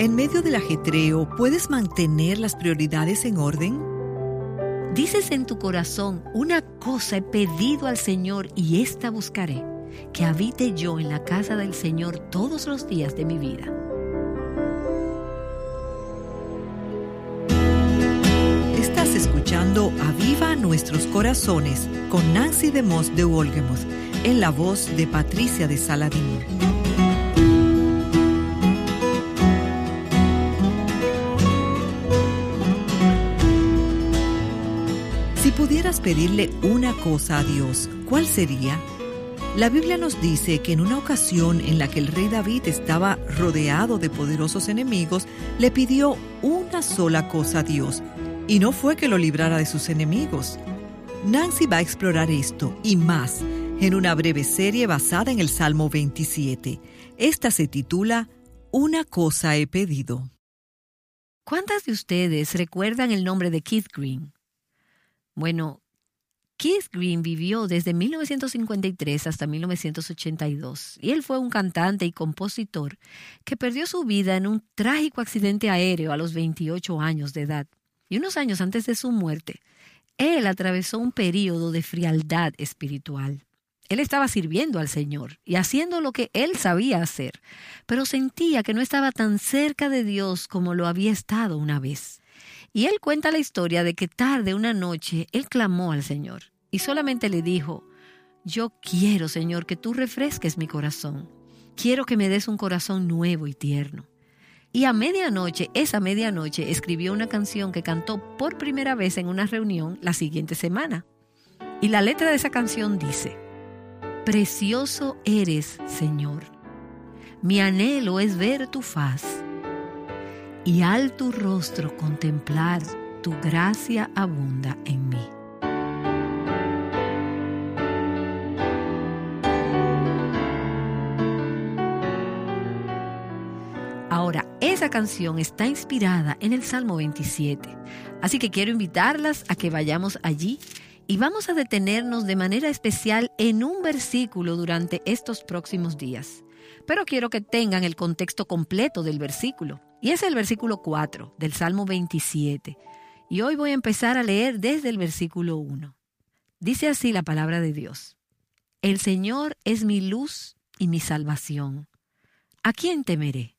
En medio del ajetreo, ¿puedes mantener las prioridades en orden? Dices en tu corazón, una cosa he pedido al Señor y esta buscaré, que habite yo en la casa del Señor todos los días de mi vida. Estás escuchando Aviva Nuestros Corazones con Nancy DeMoss de Wolgemuth en la voz de Patricia de Saladín. Pedirle una cosa a Dios, ¿cuál sería? La Biblia nos dice que en una ocasión en la que el rey David estaba rodeado de poderosos enemigos, le pidió una sola cosa a Dios, y no fue que lo librara de sus enemigos. Nancy va a explorar esto y más en una breve serie basada en el Salmo 27. Esta se titula Una cosa he pedido. ¿Cuántas de ustedes recuerdan el nombre de Keith Green? Bueno, Keith Green vivió desde 1953 hasta 1982 y él fue un cantante y compositor que perdió su vida en un trágico accidente aéreo a los 28 años de edad. Y unos años antes de su muerte, él atravesó un período de frialdad espiritual. Él estaba sirviendo al Señor y haciendo lo que él sabía hacer, pero sentía que no estaba tan cerca de Dios como lo había estado una vez. Y él cuenta la historia de que tarde una noche él clamó al Señor y solamente le dijo, yo quiero, Señor, que tú refresques mi corazón. Quiero que me des un corazón nuevo y tierno. Y a medianoche, esa medianoche, escribió una canción que cantó por primera vez en una reunión la siguiente semana. Y la letra de esa canción dice, Precioso eres, Señor. Mi anhelo es ver tu faz y al tu rostro contemplar, tu gracia abunda en mí. Ahora, esa canción está inspirada en el Salmo 27, así que quiero invitarlas a que vayamos allí y vamos a detenernos de manera especial en un versículo durante estos próximos días. Pero quiero que tengan el contexto completo del versículo. Y es el versículo 4 del Salmo 27. Y hoy voy a empezar a leer desde el versículo 1. Dice así la palabra de Dios. El Señor es mi luz y mi salvación. ¿A quién temeré?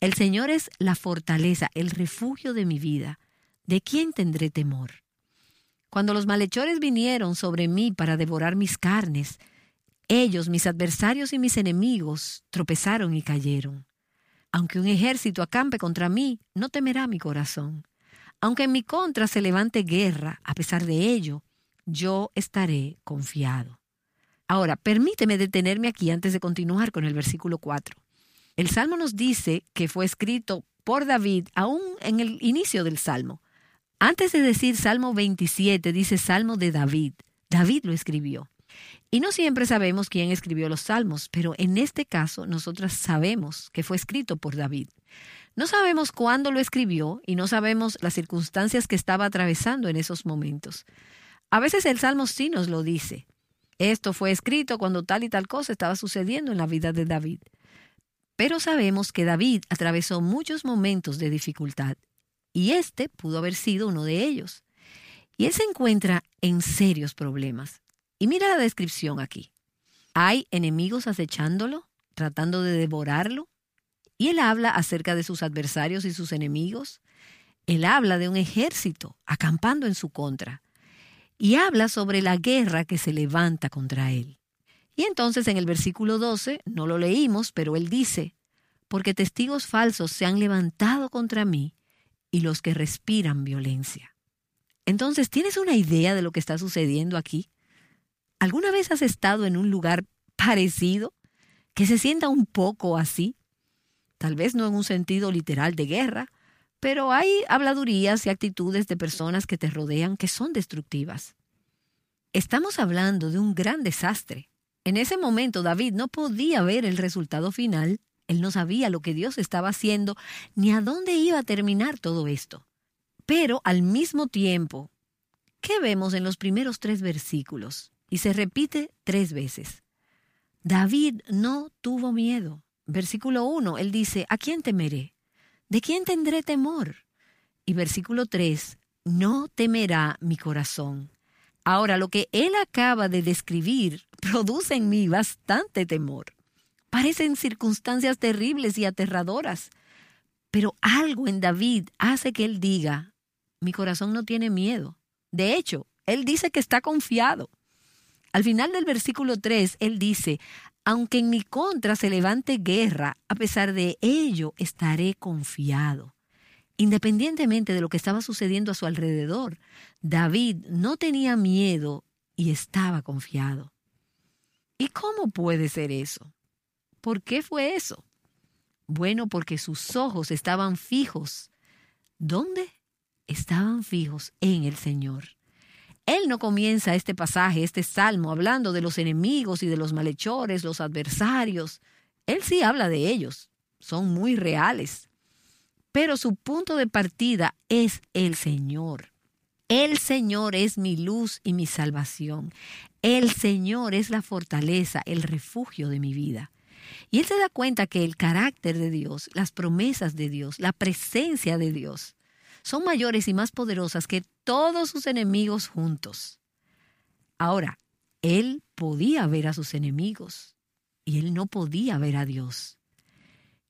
El Señor es la fortaleza, el refugio de mi vida. ¿De quién tendré temor? Cuando los malhechores vinieron sobre mí para devorar mis carnes, ellos, mis adversarios y mis enemigos, tropezaron y cayeron. Aunque un ejército acampe contra mí, no temerá mi corazón. Aunque en mi contra se levante guerra, a pesar de ello, yo estaré confiado. Ahora, permíteme detenerme aquí antes de continuar con el versículo 4. El Salmo nos dice que fue escrito por David aún en el inicio del Salmo. Antes de decir Salmo 27, dice Salmo de David. David lo escribió. Y no siempre sabemos quién escribió los salmos, pero en este caso nosotras sabemos que fue escrito por David. No sabemos cuándo lo escribió y no sabemos las circunstancias que estaba atravesando en esos momentos. A veces el Salmo sí nos lo dice. Esto fue escrito cuando tal y tal cosa estaba sucediendo en la vida de David. Pero sabemos que David atravesó muchos momentos de dificultad y este pudo haber sido uno de ellos. Y él se encuentra en serios problemas. Y mira la descripción aquí. Hay enemigos acechándolo, tratando de devorarlo. Y él habla acerca de sus adversarios y sus enemigos. Él habla de un ejército acampando en su contra. Y habla sobre la guerra que se levanta contra él. Y entonces en el versículo 12, no lo leímos, pero él dice, porque testigos falsos se han levantado contra mí y los que respiran violencia. Entonces, ¿tienes una idea de lo que está sucediendo aquí? ¿Alguna vez has estado en un lugar parecido que se sienta un poco así? Tal vez no en un sentido literal de guerra, pero hay habladurías y actitudes de personas que te rodean que son destructivas. Estamos hablando de un gran desastre. En ese momento David no podía ver el resultado final, él no sabía lo que Dios estaba haciendo ni a dónde iba a terminar todo esto. Pero al mismo tiempo, ¿qué vemos en los primeros tres versículos? Y se repite tres veces. David no tuvo miedo. Versículo 1, él dice, ¿a quién temeré? ¿de quién tendré temor? Y versículo 3, no temerá mi corazón. Ahora, lo que él acaba de describir produce en mí bastante temor. Parecen circunstancias terribles y aterradoras, pero algo en David hace que él diga, mi corazón no tiene miedo. De hecho, él dice que está confiado. Al final del versículo 3, él dice, aunque en mi contra se levante guerra, a pesar de ello estaré confiado. Independientemente de lo que estaba sucediendo a su alrededor, David no tenía miedo y estaba confiado. ¿Y cómo puede ser eso? ¿Por qué fue eso? Bueno, porque sus ojos estaban fijos. ¿Dónde? Estaban fijos en el Señor. Él no comienza este pasaje, este salmo, hablando de los enemigos y de los malhechores, los adversarios. Él sí habla de ellos. Son muy reales pero su punto de partida es el Señor. El Señor es mi luz y mi salvación. El Señor es la fortaleza, el refugio de mi vida. Y él se da cuenta que el carácter de Dios, las promesas de Dios, la presencia de Dios, son mayores y más poderosas que todos sus enemigos juntos. Ahora, él podía ver a sus enemigos y él no podía ver a Dios.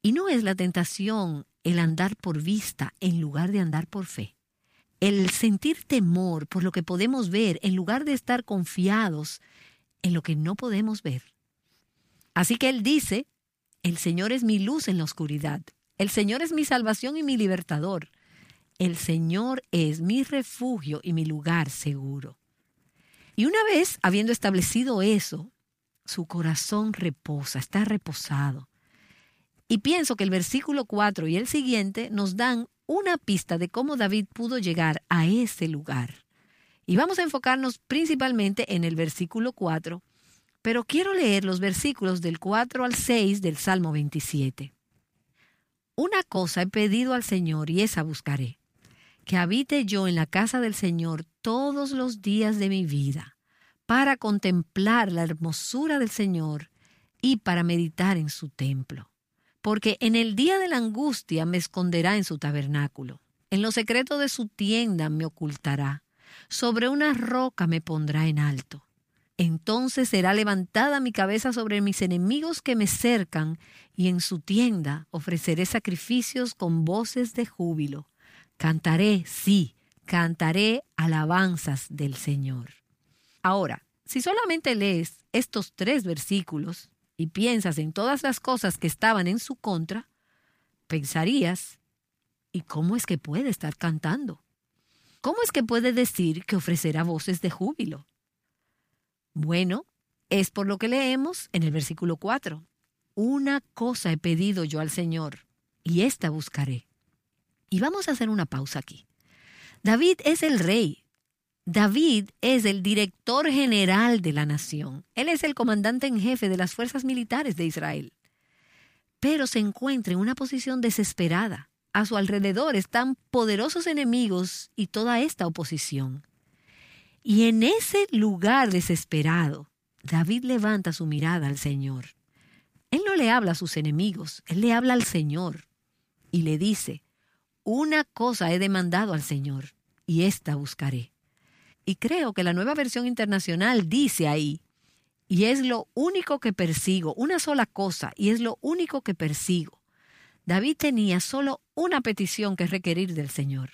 Y no es la tentación el andar por vista en lugar de andar por fe. El sentir temor por lo que podemos ver en lugar de estar confiados en lo que no podemos ver. Así que él dice, el Señor es mi luz en la oscuridad, el Señor es mi salvación y mi libertador, el Señor es mi refugio y mi lugar seguro. Y una vez habiendo establecido eso, su corazón reposa, está reposado. Y pienso que el versículo 4 y el siguiente nos dan una pista de cómo David pudo llegar a ese lugar. Y vamos a enfocarnos principalmente en el versículo 4, pero quiero leer los versículos del 4 al 6 del Salmo 27. Una cosa he pedido al Señor y esa buscaré, que habite yo en la casa del Señor todos los días de mi vida, para contemplar la hermosura del Señor y para meditar en su templo porque en el día de la angustia me esconderá en su tabernáculo, en lo secreto de su tienda me ocultará, sobre una roca me pondrá en alto. Entonces será levantada mi cabeza sobre mis enemigos que me cercan, y en su tienda ofreceré sacrificios con voces de júbilo. Cantaré, sí, cantaré alabanzas del Señor. Ahora, si solamente lees estos tres versículos, y piensas en todas las cosas que estaban en su contra, pensarías, ¿y cómo es que puede estar cantando? ¿Cómo es que puede decir que ofrecerá voces de júbilo? Bueno, es por lo que leemos en el versículo 4. Una cosa he pedido yo al Señor, y esta buscaré. Y vamos a hacer una pausa aquí. David es el rey, David es el director general de la nación. Él es el comandante en jefe de las fuerzas militares de Israel. Pero se encuentra en una posición desesperada. A su alrededor están poderosos enemigos y toda esta oposición. Y en ese lugar desesperado, David levanta su mirada al Señor. Él no le habla a sus enemigos, él le habla al Señor y le dice, una cosa he demandado al Señor y esta buscaré y creo que la nueva versión internacional dice ahí, y es lo único que persigo, una sola cosa, y es lo único que persigo. David tenía solo una petición que requerir del Señor.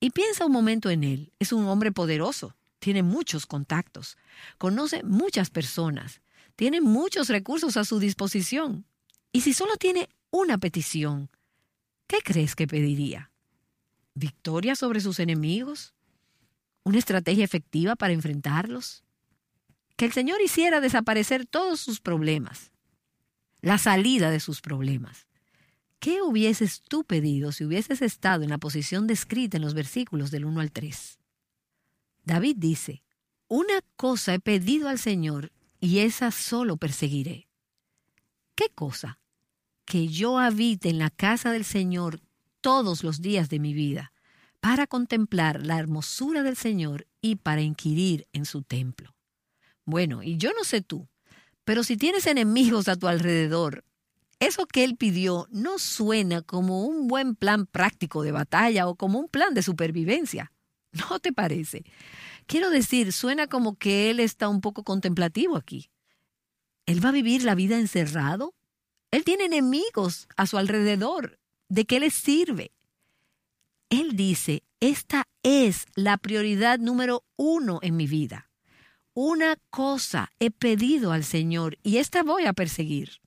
Y piensa un momento en él. Es un hombre poderoso, tiene muchos contactos, conoce muchas personas, tiene muchos recursos a su disposición. Y si solo tiene una petición, ¿qué crees que pediría? ¿Victoria sobre sus enemigos? una estrategia efectiva para enfrentarlos. Que el Señor hiciera desaparecer todos sus problemas, la salida de sus problemas. ¿Qué hubieses tú pedido si hubieses estado en la posición descrita en los versículos del 1 al 3? David dice, una cosa he pedido al Señor y esa solo perseguiré. ¿Qué cosa? Que yo habite en la casa del Señor todos los días de mi vida para contemplar la hermosura del Señor y para inquirir en su templo. Bueno, y yo no sé tú, pero si tienes enemigos a tu alrededor, eso que él pidió no suena como un buen plan práctico de batalla o como un plan de supervivencia. ¿No te parece? Quiero decir, suena como que él está un poco contemplativo aquí. ¿Él va a vivir la vida encerrado? Él tiene enemigos a su alrededor. ¿De qué le sirve? Él dice, esta es la prioridad número uno en mi vida. Una cosa he pedido al Señor y esta voy a perseguir.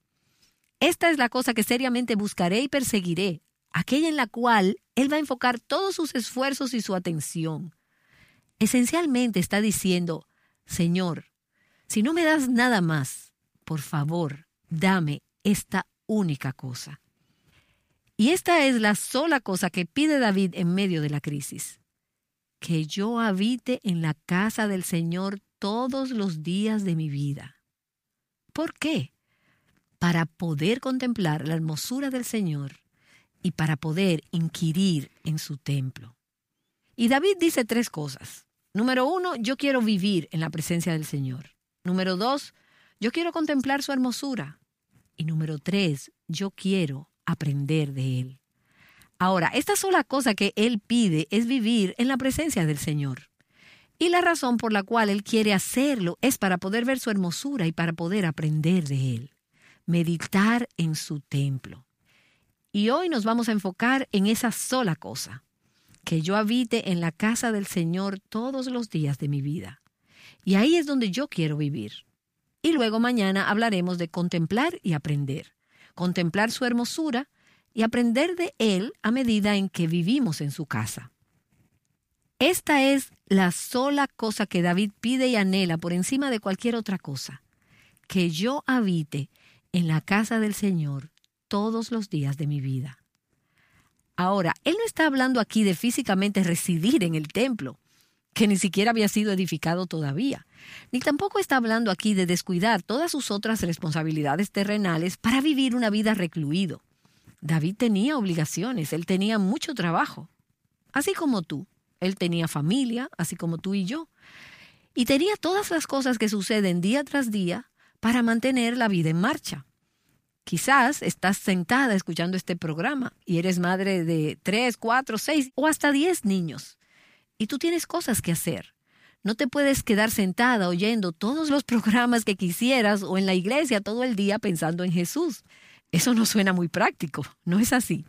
Esta es la cosa que seriamente buscaré y perseguiré, aquella en la cual Él va a enfocar todos sus esfuerzos y su atención. Esencialmente está diciendo, Señor, si no me das nada más, por favor, dame esta única cosa. Y esta es la sola cosa que pide David en medio de la crisis. Que yo habite en la casa del Señor todos los días de mi vida. ¿Por qué? Para poder contemplar la hermosura del Señor y para poder inquirir en su templo. Y David dice tres cosas. Número uno, yo quiero vivir en la presencia del Señor. Número dos, yo quiero contemplar su hermosura. Y número tres, yo quiero aprender de Él. Ahora, esta sola cosa que Él pide es vivir en la presencia del Señor. Y la razón por la cual Él quiere hacerlo es para poder ver su hermosura y para poder aprender de Él. Meditar en su templo. Y hoy nos vamos a enfocar en esa sola cosa, que yo habite en la casa del Señor todos los días de mi vida. Y ahí es donde yo quiero vivir. Y luego mañana hablaremos de contemplar y aprender contemplar su hermosura y aprender de Él a medida en que vivimos en su casa. Esta es la sola cosa que David pide y anhela por encima de cualquier otra cosa, que yo habite en la casa del Señor todos los días de mi vida. Ahora, Él no está hablando aquí de físicamente residir en el templo, que ni siquiera había sido edificado todavía. Ni tampoco está hablando aquí de descuidar todas sus otras responsabilidades terrenales para vivir una vida recluido. David tenía obligaciones, él tenía mucho trabajo, así como tú. Él tenía familia, así como tú y yo. Y tenía todas las cosas que suceden día tras día para mantener la vida en marcha. Quizás estás sentada escuchando este programa y eres madre de tres, cuatro, seis o hasta diez niños y tú tienes cosas que hacer. No te puedes quedar sentada oyendo todos los programas que quisieras o en la iglesia todo el día pensando en Jesús. Eso no suena muy práctico, no es así.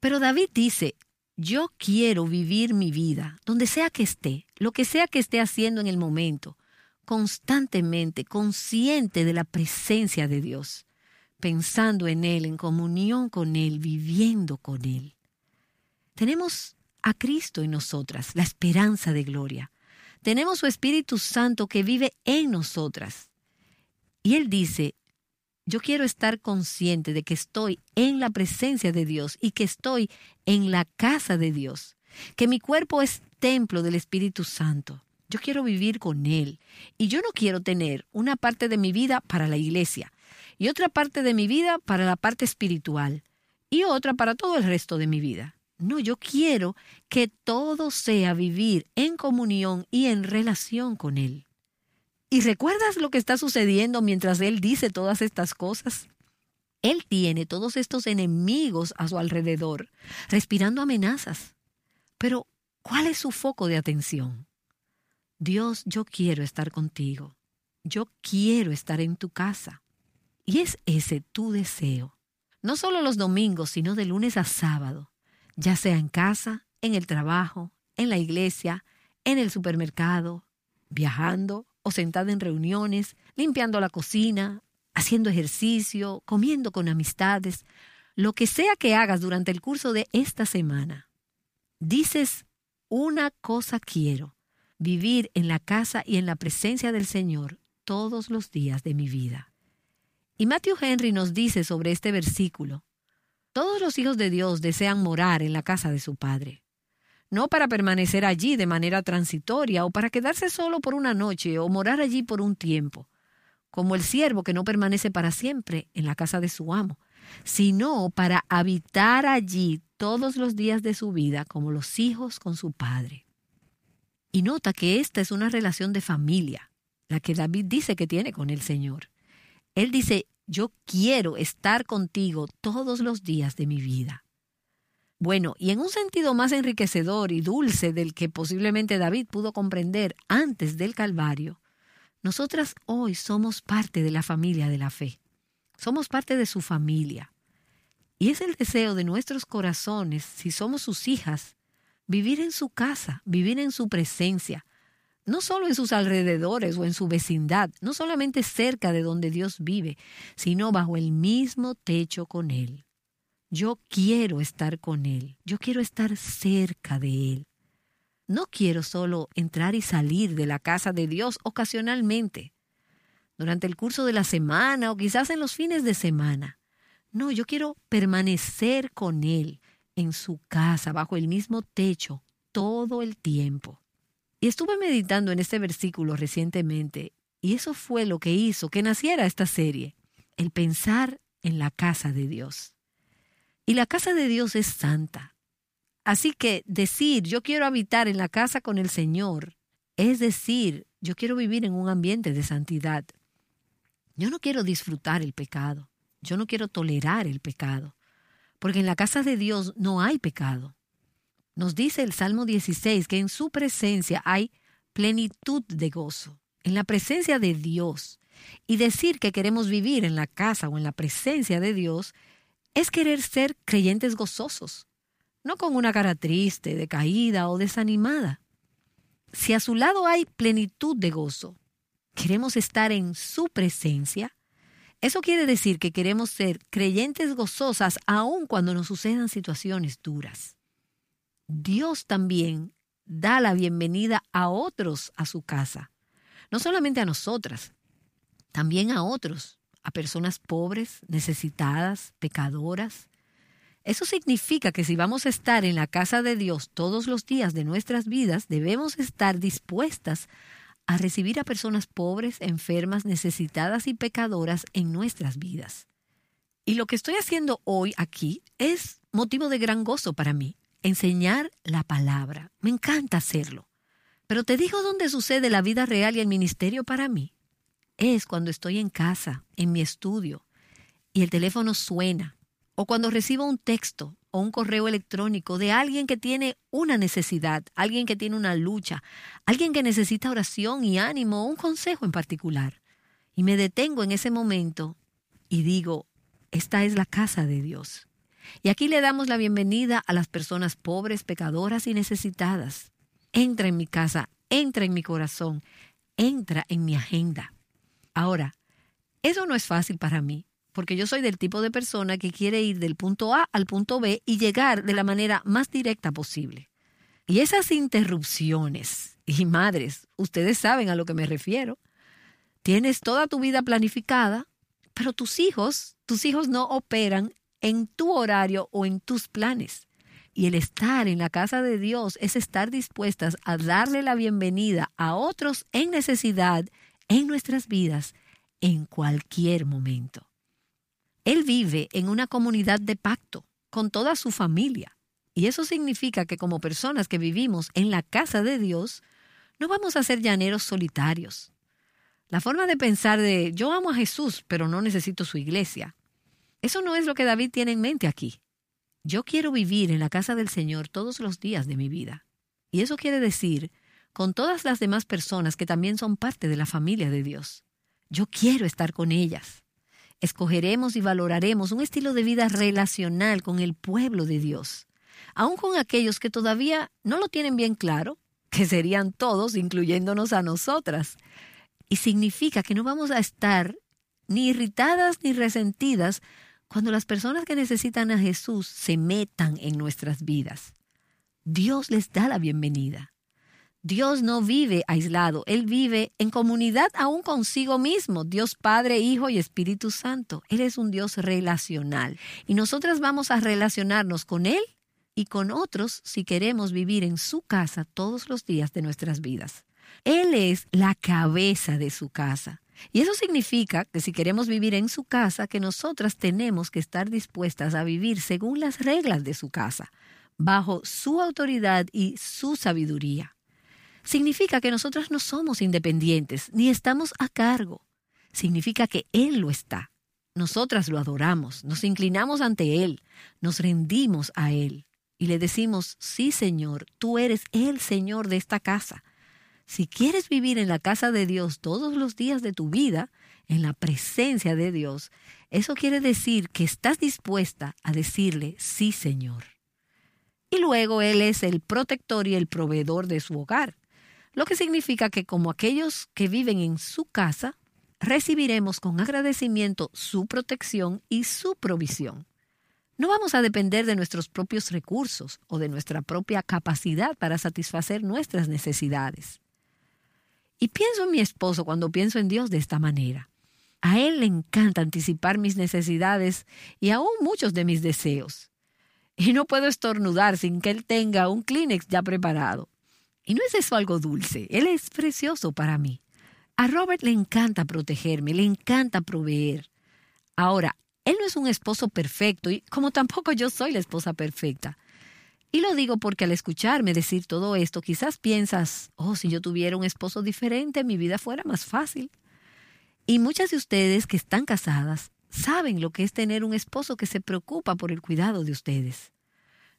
Pero David dice, yo quiero vivir mi vida, donde sea que esté, lo que sea que esté haciendo en el momento, constantemente consciente de la presencia de Dios, pensando en Él, en comunión con Él, viviendo con Él. Tenemos a Cristo en nosotras, la esperanza de gloria. Tenemos su Espíritu Santo que vive en nosotras. Y Él dice, yo quiero estar consciente de que estoy en la presencia de Dios y que estoy en la casa de Dios, que mi cuerpo es templo del Espíritu Santo. Yo quiero vivir con Él y yo no quiero tener una parte de mi vida para la iglesia y otra parte de mi vida para la parte espiritual y otra para todo el resto de mi vida. No, yo quiero que todo sea vivir en comunión y en relación con Él. ¿Y recuerdas lo que está sucediendo mientras Él dice todas estas cosas? Él tiene todos estos enemigos a su alrededor, respirando amenazas. Pero, ¿cuál es su foco de atención? Dios, yo quiero estar contigo. Yo quiero estar en tu casa. Y es ese tu deseo. No solo los domingos, sino de lunes a sábado ya sea en casa, en el trabajo, en la iglesia, en el supermercado, viajando o sentada en reuniones, limpiando la cocina, haciendo ejercicio, comiendo con amistades, lo que sea que hagas durante el curso de esta semana. Dices, una cosa quiero, vivir en la casa y en la presencia del Señor todos los días de mi vida. Y Matthew Henry nos dice sobre este versículo, todos los hijos de Dios desean morar en la casa de su Padre, no para permanecer allí de manera transitoria o para quedarse solo por una noche o morar allí por un tiempo, como el siervo que no permanece para siempre en la casa de su amo, sino para habitar allí todos los días de su vida como los hijos con su Padre. Y nota que esta es una relación de familia, la que David dice que tiene con el Señor. Él dice, yo quiero estar contigo todos los días de mi vida. Bueno, y en un sentido más enriquecedor y dulce del que posiblemente David pudo comprender antes del Calvario, nosotras hoy somos parte de la familia de la fe. Somos parte de su familia. Y es el deseo de nuestros corazones, si somos sus hijas, vivir en su casa, vivir en su presencia, no solo en sus alrededores o en su vecindad, no solamente cerca de donde Dios vive, sino bajo el mismo techo con Él. Yo quiero estar con Él, yo quiero estar cerca de Él. No quiero solo entrar y salir de la casa de Dios ocasionalmente, durante el curso de la semana o quizás en los fines de semana. No, yo quiero permanecer con Él en su casa, bajo el mismo techo, todo el tiempo. Y estuve meditando en este versículo recientemente, y eso fue lo que hizo que naciera esta serie, el pensar en la casa de Dios. Y la casa de Dios es santa. Así que decir yo quiero habitar en la casa con el Señor es decir, yo quiero vivir en un ambiente de santidad. Yo no quiero disfrutar el pecado. Yo no quiero tolerar el pecado, porque en la casa de Dios no hay pecado. Nos dice el Salmo 16 que en su presencia hay plenitud de gozo, en la presencia de Dios. Y decir que queremos vivir en la casa o en la presencia de Dios es querer ser creyentes gozosos, no con una cara triste, decaída o desanimada. Si a su lado hay plenitud de gozo, queremos estar en su presencia, eso quiere decir que queremos ser creyentes gozosas aun cuando nos sucedan situaciones duras. Dios también da la bienvenida a otros a su casa, no solamente a nosotras, también a otros, a personas pobres, necesitadas, pecadoras. Eso significa que si vamos a estar en la casa de Dios todos los días de nuestras vidas, debemos estar dispuestas a recibir a personas pobres, enfermas, necesitadas y pecadoras en nuestras vidas. Y lo que estoy haciendo hoy aquí es motivo de gran gozo para mí, enseñar la palabra. Me encanta hacerlo. Pero te digo dónde sucede la vida real y el ministerio para mí. Es cuando estoy en casa, en mi estudio, y el teléfono suena, o cuando recibo un texto o un correo electrónico de alguien que tiene una necesidad, alguien que tiene una lucha, alguien que necesita oración y ánimo un consejo en particular. Y me detengo en ese momento y digo, esta es la casa de Dios. Y aquí le damos la bienvenida a las personas pobres, pecadoras y necesitadas. Entra en mi casa, entra en mi corazón, entra en mi agenda. Ahora, eso no es fácil para mí, porque yo soy del tipo de persona que quiere ir del punto A al punto B y llegar de la manera más directa posible. Y esas interrupciones, y madres, ustedes saben a lo que me refiero, tienes toda tu vida planificada, pero tus hijos, tus hijos no operan en tu horario o en tus planes. Y el estar en la casa de Dios es estar dispuestas a darle la bienvenida a otros en necesidad en nuestras vidas en cualquier momento. Él vive en una comunidad de pacto con toda su familia. Y eso significa que como personas que vivimos en la casa de Dios, no vamos a ser llaneros solitarios. La forma de pensar de yo amo a Jesús, pero no necesito su iglesia, eso no es lo que David tiene en mente aquí. Yo quiero vivir en la casa del Señor todos los días de mi vida. Y eso quiere decir con todas las demás personas que también son parte de la familia de Dios. Yo quiero estar con ellas. Escogeremos y valoraremos un estilo de vida relacional con el pueblo de Dios, aun con aquellos que todavía no lo tienen bien claro, que serían todos, incluyéndonos a nosotras. Y significa que no vamos a estar ni irritadas ni resentidas cuando las personas que necesitan a Jesús se metan en nuestras vidas. Dios les da la bienvenida. Dios no vive aislado, Él vive en comunidad aún consigo mismo, Dios Padre, Hijo y Espíritu Santo. Él es un Dios relacional y nosotras vamos a relacionarnos con Él y con otros si queremos vivir en su casa todos los días de nuestras vidas. Él es la cabeza de su casa. Y eso significa que si queremos vivir en su casa, que nosotras tenemos que estar dispuestas a vivir según las reglas de su casa, bajo su autoridad y su sabiduría. Significa que nosotras no somos independientes ni estamos a cargo. Significa que Él lo está. nosotras lo adoramos, nos inclinamos ante Él, nos rendimos a Él y le decimos, sí Señor, tú eres el Señor de esta casa. Si quieres vivir en la casa de Dios todos los días de tu vida, en la presencia de Dios, eso quiere decir que estás dispuesta a decirle, sí Señor. Y luego Él es el protector y el proveedor de su hogar, lo que significa que como aquellos que viven en su casa, recibiremos con agradecimiento su protección y su provisión. No vamos a depender de nuestros propios recursos o de nuestra propia capacidad para satisfacer nuestras necesidades. Y pienso en mi esposo cuando pienso en Dios de esta manera. A él le encanta anticipar mis necesidades y aún muchos de mis deseos. Y no puedo estornudar sin que él tenga un Kleenex ya preparado. Y no es eso algo dulce, él es precioso para mí. A Robert le encanta protegerme, le encanta proveer. Ahora, él no es un esposo perfecto y como tampoco yo soy la esposa perfecta. Y lo digo porque al escucharme decir todo esto, quizás piensas, oh, si yo tuviera un esposo diferente, mi vida fuera más fácil. Y muchas de ustedes que están casadas saben lo que es tener un esposo que se preocupa por el cuidado de ustedes.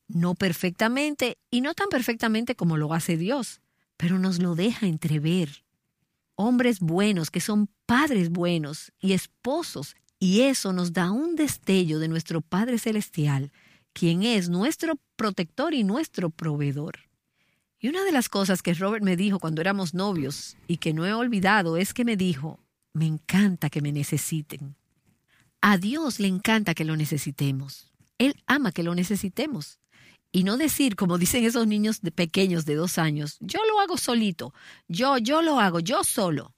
No perfectamente y no tan perfectamente como lo hace Dios, pero nos lo deja entrever hombres buenos, que son padres buenos y esposos, y eso nos da un destello de nuestro Padre Celestial, quien es nuestro protector y nuestro proveedor. Y una de las cosas que Robert me dijo cuando éramos novios y que no he olvidado es que me dijo, me encanta que me necesiten. A Dios le encanta que lo necesitemos. Él ama que lo necesitemos. Y no decir, como dicen esos niños de pequeños de dos años, yo lo hago solito, yo, yo lo hago, yo solo.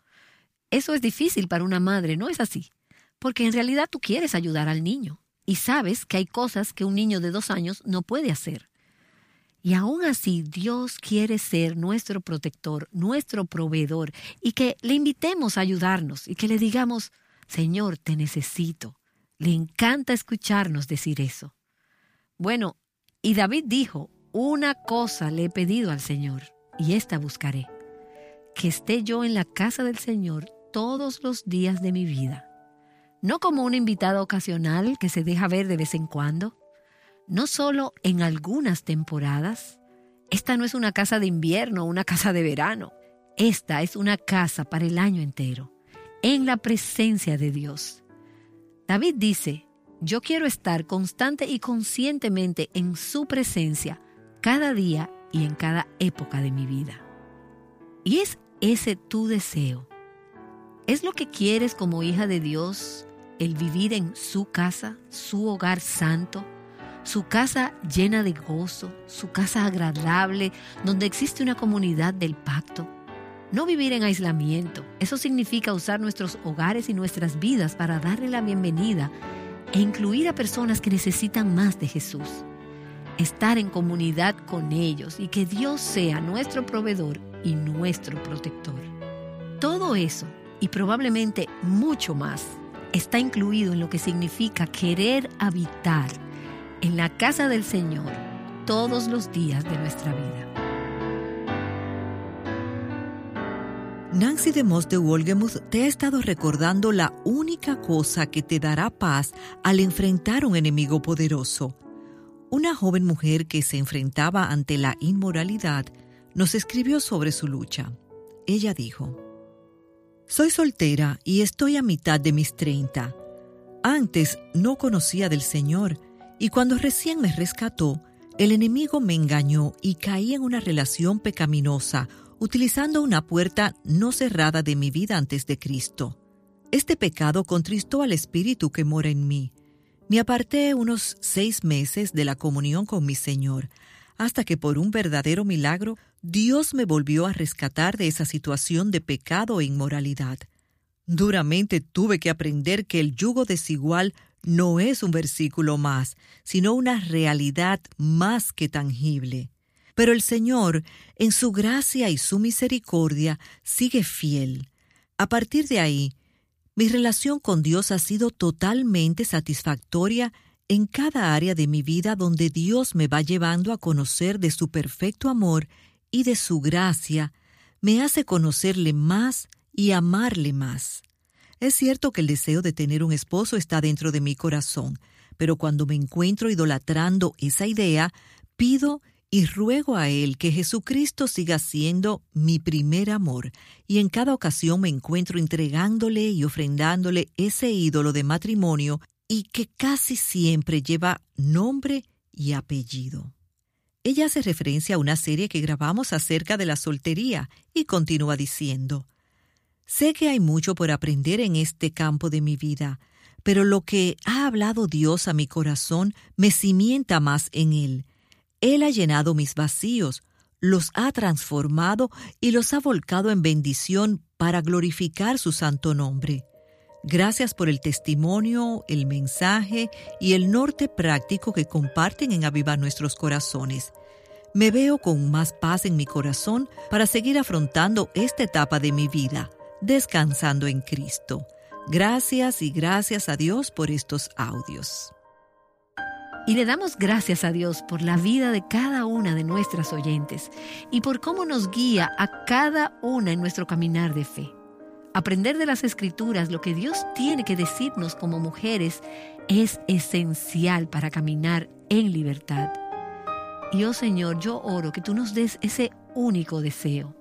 Eso es difícil para una madre, ¿no es así? Porque en realidad tú quieres ayudar al niño y sabes que hay cosas que un niño de dos años no puede hacer. Y aún así Dios quiere ser nuestro protector, nuestro proveedor, y que le invitemos a ayudarnos y que le digamos, Señor, te necesito. Le encanta escucharnos decir eso. Bueno, y David dijo, una cosa le he pedido al Señor, y esta buscaré, que esté yo en la casa del Señor todos los días de mi vida, no como una invitada ocasional que se deja ver de vez en cuando, no solo en algunas temporadas. Esta no es una casa de invierno o una casa de verano. Esta es una casa para el año entero, en la presencia de Dios. David dice, yo quiero estar constante y conscientemente en su presencia cada día y en cada época de mi vida. Y es ese tu deseo. ¿Es lo que quieres como hija de Dios el vivir en su casa, su hogar santo, su casa llena de gozo, su casa agradable, donde existe una comunidad del pacto? No vivir en aislamiento. Eso significa usar nuestros hogares y nuestras vidas para darle la bienvenida e incluir a personas que necesitan más de Jesús. Estar en comunidad con ellos y que Dios sea nuestro proveedor y nuestro protector. Todo eso y probablemente mucho más está incluido en lo que significa querer habitar en la casa del Señor todos los días de nuestra vida. Nancy de Moss de Wolgemuth te ha estado recordando la única cosa que te dará paz al enfrentar un enemigo poderoso. Una joven mujer que se enfrentaba ante la inmoralidad nos escribió sobre su lucha. Ella dijo, Soy soltera y estoy a mitad de mis treinta. Antes no conocía del Señor y cuando recién me rescató, el enemigo me engañó y caí en una relación pecaminosa utilizando una puerta no cerrada de mi vida antes de Cristo. Este pecado contristó al Espíritu que mora en mí. Me aparté unos seis meses de la comunión con mi Señor, hasta que por un verdadero milagro Dios me volvió a rescatar de esa situación de pecado e inmoralidad. Duramente tuve que aprender que el yugo desigual no es un versículo más, sino una realidad más que tangible. Pero el Señor, en su gracia y su misericordia, sigue fiel. A partir de ahí, mi relación con Dios ha sido totalmente satisfactoria en cada área de mi vida donde Dios me va llevando a conocer de su perfecto amor y de su gracia, me hace conocerle más y amarle más. Es cierto que el deseo de tener un esposo está dentro de mi corazón, pero cuando me encuentro idolatrando esa idea, pido y ruego a Él que Jesucristo siga siendo mi primer amor, y en cada ocasión me encuentro entregándole y ofrendándole ese ídolo de matrimonio y que casi siempre lleva nombre y apellido. Ella hace referencia a una serie que grabamos acerca de la soltería y continúa diciendo, Sé que hay mucho por aprender en este campo de mi vida, pero lo que ha hablado Dios a mi corazón me cimienta más en Él él ha llenado mis vacíos, los ha transformado y los ha volcado en bendición para glorificar su santo nombre. Gracias por el testimonio, el mensaje y el norte práctico que comparten en Avivar Nuestros Corazones. Me veo con más paz en mi corazón para seguir afrontando esta etapa de mi vida, descansando en Cristo. Gracias y gracias a Dios por estos audios. Y le damos gracias a Dios por la vida de cada una de nuestras oyentes y por cómo nos guía a cada una en nuestro caminar de fe. Aprender de las escrituras lo que Dios tiene que decirnos como mujeres es esencial para caminar en libertad. Y oh Señor, yo oro que tú nos des ese único deseo.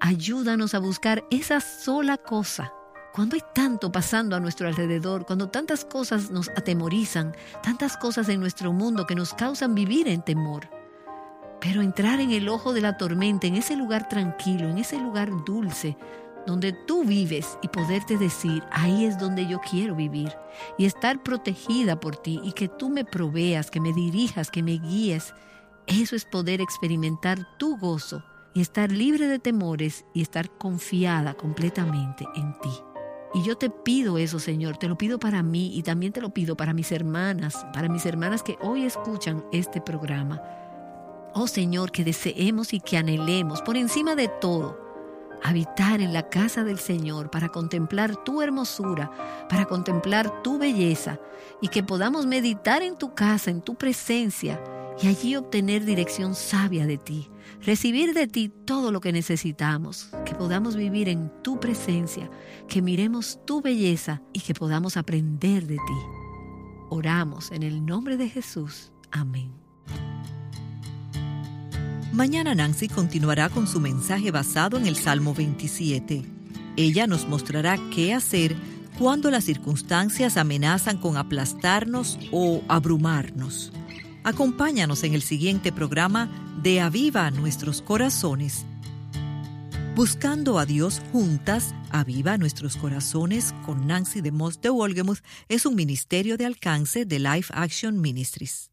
Ayúdanos a buscar esa sola cosa cuando hay tanto pasando a nuestro alrededor, cuando tantas cosas nos atemorizan, tantas cosas en nuestro mundo que nos causan vivir en temor. Pero entrar en el ojo de la tormenta, en ese lugar tranquilo, en ese lugar dulce, donde tú vives y poderte decir, ahí es donde yo quiero vivir, y estar protegida por ti y que tú me proveas, que me dirijas, que me guíes, eso es poder experimentar tu gozo y estar libre de temores y estar confiada completamente en ti. Y yo te pido eso, Señor, te lo pido para mí y también te lo pido para mis hermanas, para mis hermanas que hoy escuchan este programa. Oh Señor, que deseemos y que anhelemos por encima de todo habitar en la casa del Señor para contemplar tu hermosura, para contemplar tu belleza y que podamos meditar en tu casa, en tu presencia y allí obtener dirección sabia de ti, recibir de ti todo lo que necesitamos, que podamos vivir en tu presencia, que miremos tu belleza y que podamos aprender de ti. Oramos en el nombre de Jesús. Amén. Mañana Nancy continuará con su mensaje basado en el Salmo 27. Ella nos mostrará qué hacer cuando las circunstancias amenazan con aplastarnos o abrumarnos. Acompáñanos en el siguiente programa de Aviva Nuestros Corazones. Buscando a Dios juntas, Aviva Nuestros Corazones con Nancy de Moss de Wolgemuth es un ministerio de alcance de Life Action Ministries.